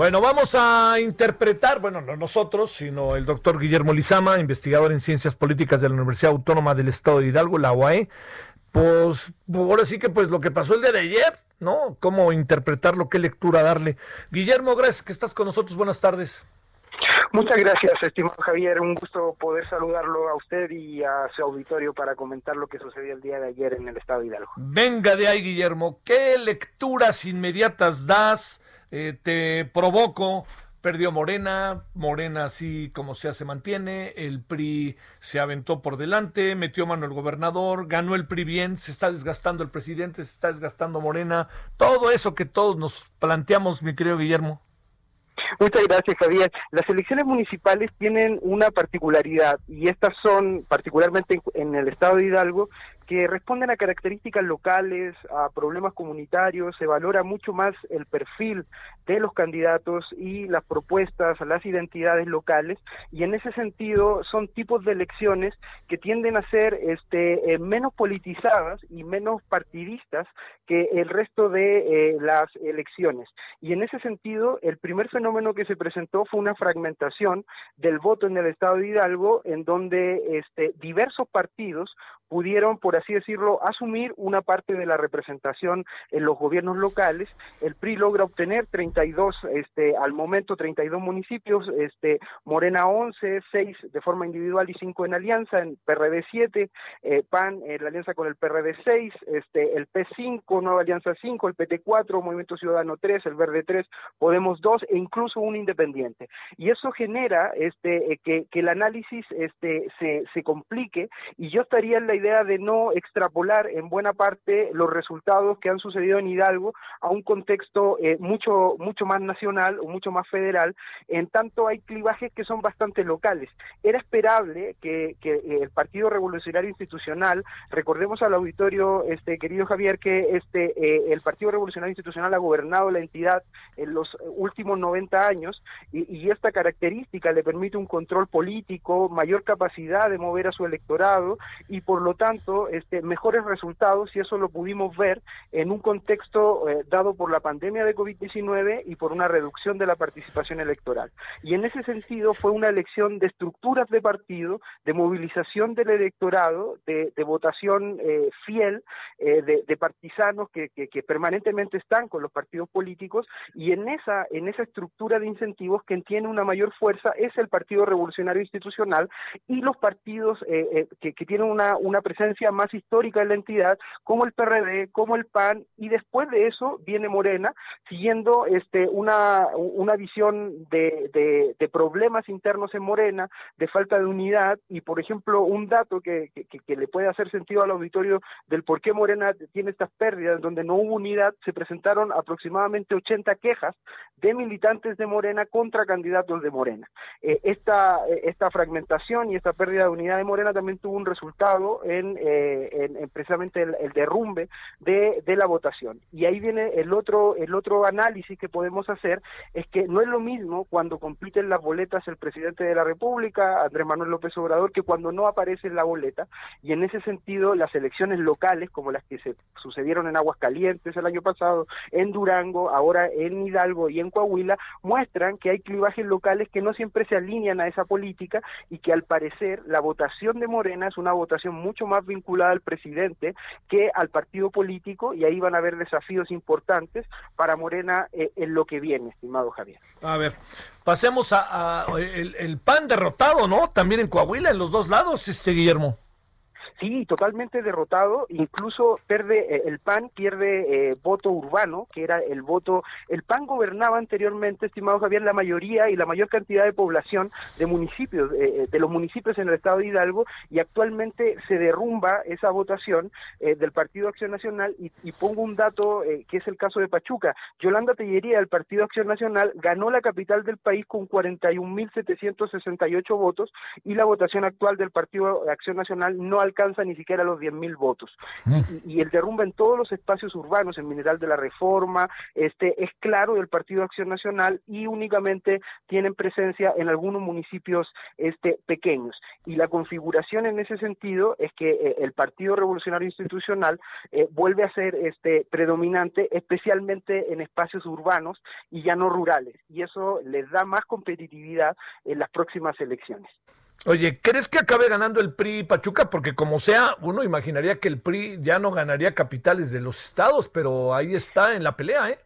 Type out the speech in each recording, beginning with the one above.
Bueno, vamos a interpretar, bueno, no nosotros, sino el doctor Guillermo Lizama, investigador en Ciencias Políticas de la Universidad Autónoma del Estado de Hidalgo, la UAE. Pues ahora sí que pues lo que pasó el día de ayer, ¿no? Cómo interpretarlo, qué lectura darle. Guillermo, gracias que estás con nosotros. Buenas tardes. Muchas gracias, estimado Javier. Un gusto poder saludarlo a usted y a su auditorio para comentar lo que sucedió el día de ayer en el estado de Hidalgo. Venga de ahí, Guillermo. ¿Qué lecturas inmediatas das? Eh, te provoco. Perdió Morena, Morena así como sea se mantiene, el PRI se aventó por delante, metió mano el gobernador, ganó el PRI bien, se está desgastando el presidente, se está desgastando Morena, todo eso que todos nos planteamos, mi querido Guillermo. Muchas gracias, Javier. Las elecciones municipales tienen una particularidad y estas son, particularmente en el estado de Hidalgo, que responden a características locales, a problemas comunitarios, se valora mucho más el perfil de los candidatos y las propuestas, las identidades locales, y en ese sentido son tipos de elecciones que tienden a ser este, eh, menos politizadas y menos partidistas que el resto de eh, las elecciones. Y en ese sentido, el primer fenómeno que se presentó fue una fragmentación del voto en el estado de Hidalgo, en donde este, diversos partidos pudieron, por así decirlo, asumir una parte de la representación en los gobiernos locales. El PRI logra obtener 32, este, al momento 32 municipios, este, Morena 11, 6 de forma individual y 5 en alianza, en PRD 7, eh, PAN en la alianza con el PRD 6, este, el P5, Nueva Alianza 5, el PT 4, Movimiento Ciudadano 3, el Verde 3, Podemos 2 e incluso un independiente. Y eso genera este, eh, que, que el análisis este, se, se complique y yo estaría en la idea de no extrapolar en buena parte los resultados que han sucedido en Hidalgo a un contexto eh, mucho, mucho más nacional o mucho más federal, en tanto hay clivajes que son bastante locales. Era esperable que, que eh, el Partido Revolucionario Institucional, recordemos al auditorio, este querido Javier, que este eh, el Partido Revolucionario Institucional ha gobernado la entidad en los últimos 90 años y, y esta característica le permite un control político, mayor capacidad de mover a su electorado y por lo tanto este, mejores resultados y eso lo pudimos ver en un contexto eh, dado por la pandemia de COVID-19 y por una reducción de la participación electoral. Y en ese sentido fue una elección de estructuras de partido, de movilización del electorado, de, de votación eh, fiel, eh, de, de, partisanos que, que, que, permanentemente están con los partidos políticos y en esa, en esa estructura de incentivos quien tiene una mayor fuerza es el Partido Revolucionario Institucional y los partidos eh, que, que tienen una, una presencia más histórica en la entidad, como el PRD, como el PAN, y después de eso viene Morena, siguiendo este, una, una visión de, de, de problemas internos en Morena, de falta de unidad, y por ejemplo, un dato que, que, le puede hacer sentido al auditorio del por qué Morena tiene estas pérdidas, donde no hubo unidad, se presentaron aproximadamente 80 quejas de militantes de Morena contra candidatos de Morena. Eh, esta, esta fragmentación y esta pérdida de unidad de Morena también tuvo un resultado en, eh, en precisamente el, el derrumbe de, de, la votación. Y ahí viene el otro, el otro análisis que podemos hacer, es que no es lo mismo cuando compiten las boletas el presidente de la República, Andrés Manuel López Obrador, que cuando no aparece en la boleta. Y en ese sentido, las elecciones locales, como las que se sucedieron en Aguascalientes el año pasado, en Durango, ahora en Hidalgo y en Coahuila, muestran que hay clivajes locales que no siempre se alinean a esa política y que al parecer la votación de Morena es una votación mucho más vinculada al presidente que al partido político y ahí van a haber desafíos importantes para Morena eh, en lo que viene, estimado Javier. A ver, pasemos a, el, el, PAN derrotado, ¿no? También en Coahuila, en los dos lados, este Guillermo. Sí, totalmente derrotado, incluso pierde eh, el PAN pierde eh, voto urbano, que era el voto, el PAN gobernaba anteriormente, estimado Javier, la mayoría y la mayor cantidad de población de municipios, eh, de los municipios en el estado de Hidalgo, y actualmente se derrumba esa votación del Partido Acción Nacional, y, y pongo un dato que es el caso de Pachuca. Yolanda Tellería del Partido Acción Nacional ganó la capital del país con 41.768 votos, y la votación actual del Partido Acción Nacional no alcanza ni siquiera los 10.000 votos. Mm. Y, el derrumbe en todos los espacios urbanos, en Mineral de la Reforma, este es claro del Partido Acción Nacional y únicamente tienen presencia en algunos municipios este pequeños. Y la configuración en ese sentido es que eh, el Partido Revolucionario Institucional eh, vuelve a ser este predominante, especialmente en espacios urbanos y ya no rurales. Y eso les da más competitividad en las próximas elecciones. Oye, ¿crees que acabe ganando el PRI Pachuca? Porque como sea, uno imaginaría que el PRI ya no ganaría capitales de los estados, pero ahí está en la pelea, ¿eh?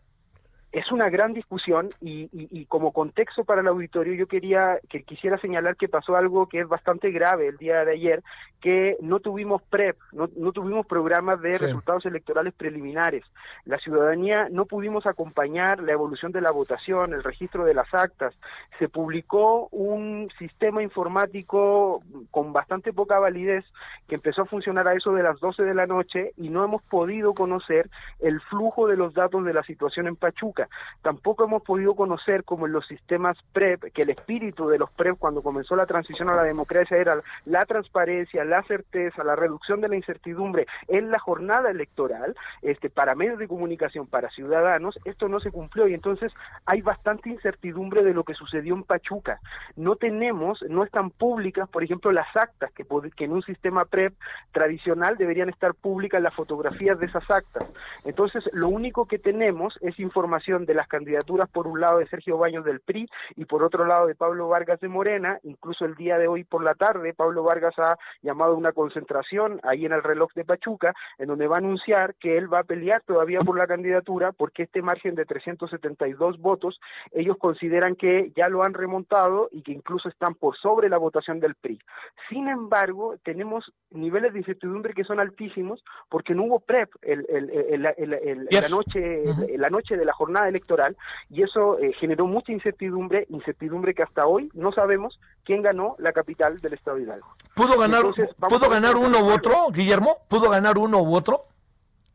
Es una gran discusión y, como contexto para el auditorio yo quería que quisiera señalar que pasó algo que es bastante grave el día de ayer que no tuvimos PREP no, tuvimos programas de resultados electorales preliminares. La ciudadanía no pudimos acompañar la evolución de la votación el registro de las actas. Se publicó un sistema informático con bastante poca validez que empezó a funcionar a eso de las 12 de la noche y no hemos podido conocer el flujo de los datos de la situación en Pachuca Tampoco hemos podido conocer como en los sistemas PREP, que el espíritu de los PREP cuando comenzó la transición a la democracia era la transparencia, la certeza, la reducción de la incertidumbre en la jornada electoral, este, para medios de comunicación, para ciudadanos, esto no se cumplió y entonces hay bastante incertidumbre de lo que sucedió en Pachuca. No tenemos, no están públicas, por ejemplo, las actas que, que en un sistema PREP tradicional deberían estar públicas las fotografías de esas actas. Entonces, lo único que tenemos es información de las candidaturas, por un lado de Sergio Baños del PRI y por otro lado de Pablo Vargas de Morena. Incluso el día de hoy por la tarde, Pablo Vargas ha llamado a una concentración ahí en el reloj de Pachuca, en donde va a anunciar que él va a pelear todavía por la candidatura porque este margen de 372 votos, ellos consideran que ya lo han remontado y que incluso están por sobre la votación del PRI. Sin embargo, tenemos niveles de incertidumbre que son altísimos porque no hubo PREP el, la, noche, la noche de la jornada electoral y eso eh, generó mucha incertidumbre, incertidumbre que hasta hoy no sabemos quién ganó la capital del estado de Hidalgo. ¿Pudo ganar, ¿pudo ganar uno u otro, Guillermo? ¿Pudo ganar uno u otro?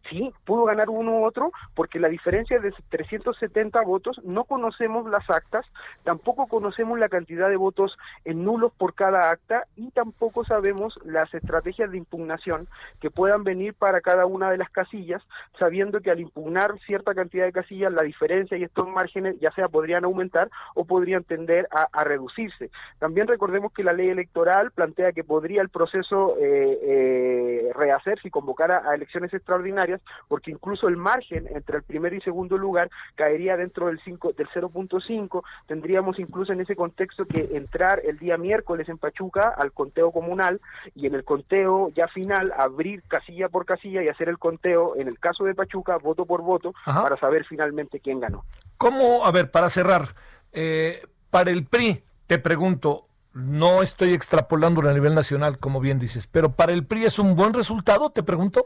Sí, pudo ganar uno u otro, porque la diferencia de 370 votos, no conocemos las actas, tampoco conocemos la cantidad de votos en nulos por cada acta y tampoco sabemos las estrategias de impugnación que puedan venir para cada una de las casillas, sabiendo que al impugnar cierta cantidad de casillas, la diferencia y estos márgenes ya sea podrían aumentar o podrían tender a, reducirse. También recordemos que la ley electoral plantea que podría el proceso eh, eh, rehacerse y convocar a elecciones extraordinarias porque incluso el margen entre el primer y segundo lugar caería dentro del 5 del 0.5, tendríamos incluso en ese contexto que entrar el día miércoles en Pachuca al conteo comunal y en el conteo ya final abrir casilla por casilla y hacer el conteo en el caso de Pachuca voto por voto para saber finalmente quién ganó. ¿Cómo, a ver, para cerrar, eh, para el PRI, te pregunto, no estoy extrapolando a nivel nacional, como bien dices, pero para el PRI es un buen resultado, te pregunto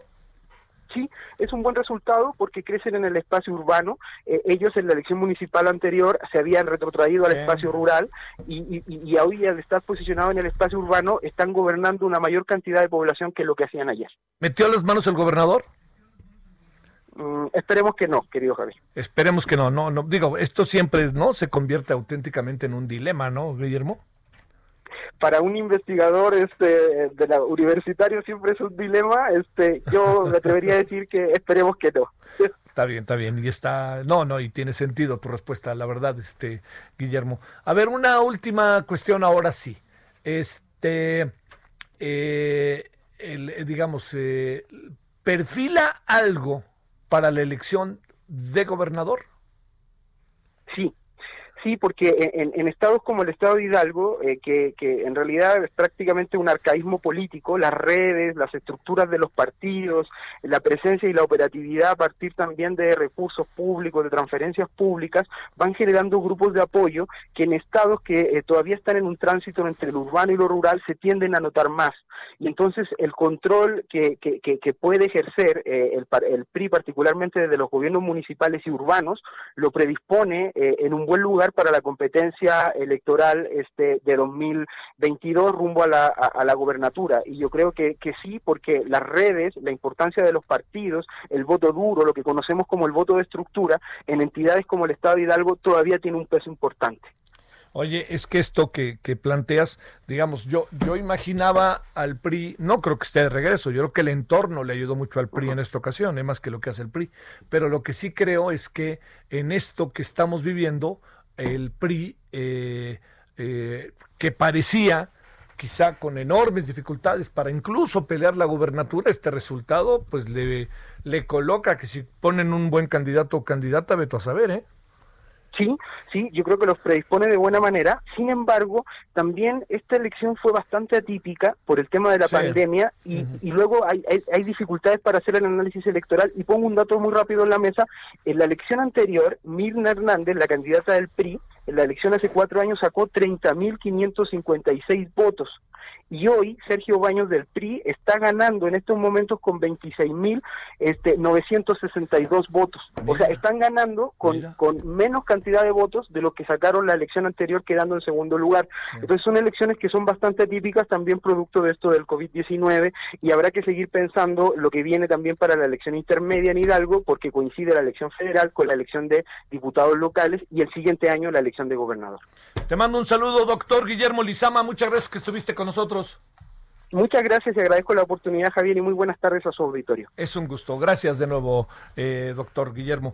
sí, es un buen resultado porque crecen en el espacio urbano. Eh, ellos en la elección municipal anterior se habían retrotraído al espacio rural y, y, hoy al estar posicionados en el espacio urbano están gobernando una mayor cantidad de población que lo que hacían ayer. ¿Metió las manos el gobernador? Mm, esperemos que no, querido Javi. Esperemos que no, no, no. Digo, esto siempre no se convierte auténticamente en un dilema, ¿no, Guillermo? Para un investigador este de la universitario siempre es un dilema este yo me atrevería a decir que esperemos que no Está bien, está bien. Y está. No, no, y tiene sentido tu respuesta, la verdad, este, Guillermo. A ver, una última cuestión ahora sí. Este. Eh, digamos, eh, ¿perfila algo para la elección de gobernador? Sí, Sí, porque en, estados como el estado de Hidalgo, eh, que, que, en realidad es prácticamente un arcaísmo político, las redes, las estructuras de los partidos, la presencia y la operatividad a partir también de recursos públicos, de transferencias públicas, van generando grupos de apoyo que en estados que eh, todavía están en un tránsito entre lo urbano y lo rural se tienden a notar más. Y entonces el control que, puede ejercer eh, el, el, PRI, particularmente desde los gobiernos municipales y urbanos, lo predispone en un buen lugar para la competencia electoral este de 2022 rumbo a la, a, la gobernatura. Y yo creo que, que sí, porque las redes, la importancia de los partidos, el voto duro, lo que conocemos como el voto de estructura, en entidades como el Estado de Hidalgo todavía tiene un peso importante. Oye, es que esto que, que, planteas, digamos, yo, yo imaginaba al PRI, no creo que esté de regreso, yo creo que el entorno le ayudó mucho al PRI en esta ocasión, es más que lo que hace el PRI, pero lo que sí creo es que en esto que estamos viviendo, el PRI, eh, eh, que parecía quizá con enormes dificultades para incluso pelear la gubernatura, este resultado pues le, le coloca que si ponen un buen candidato o candidata, veto a saber, ¿eh? Sí, sí, yo creo que los predispone de buena manera. Sin embargo, también esta elección fue bastante atípica por el tema de la pandemia y, y luego hay, hay, dificultades para hacer el análisis electoral. Y pongo un dato muy rápido en la mesa. En la elección anterior, Mirna Hernández, la candidata del PRI, en la elección hace cuatro años sacó 30.556 votos y hoy Sergio Baños del PRI está ganando en estos momentos con 26.962 este, 962 votos. o sea, están ganando con, con menos cantidad de votos de lo que sacaron la elección anterior quedando en segundo lugar. Entonces son elecciones que son bastante atípicas también producto de esto del COVID-19 y habrá que seguir pensando lo que viene también para la elección intermedia en Hidalgo porque coincide la elección federal con la elección de diputados locales y el siguiente año la elección de gobernador. Te mando un saludo, doctor Guillermo Lizama. Muchas gracias que estuviste con nosotros. Muchas gracias y agradezco la oportunidad, Javier, y muy buenas tardes a su auditorio. Es un gusto. Gracias de nuevo, eh, doctor Guillermo.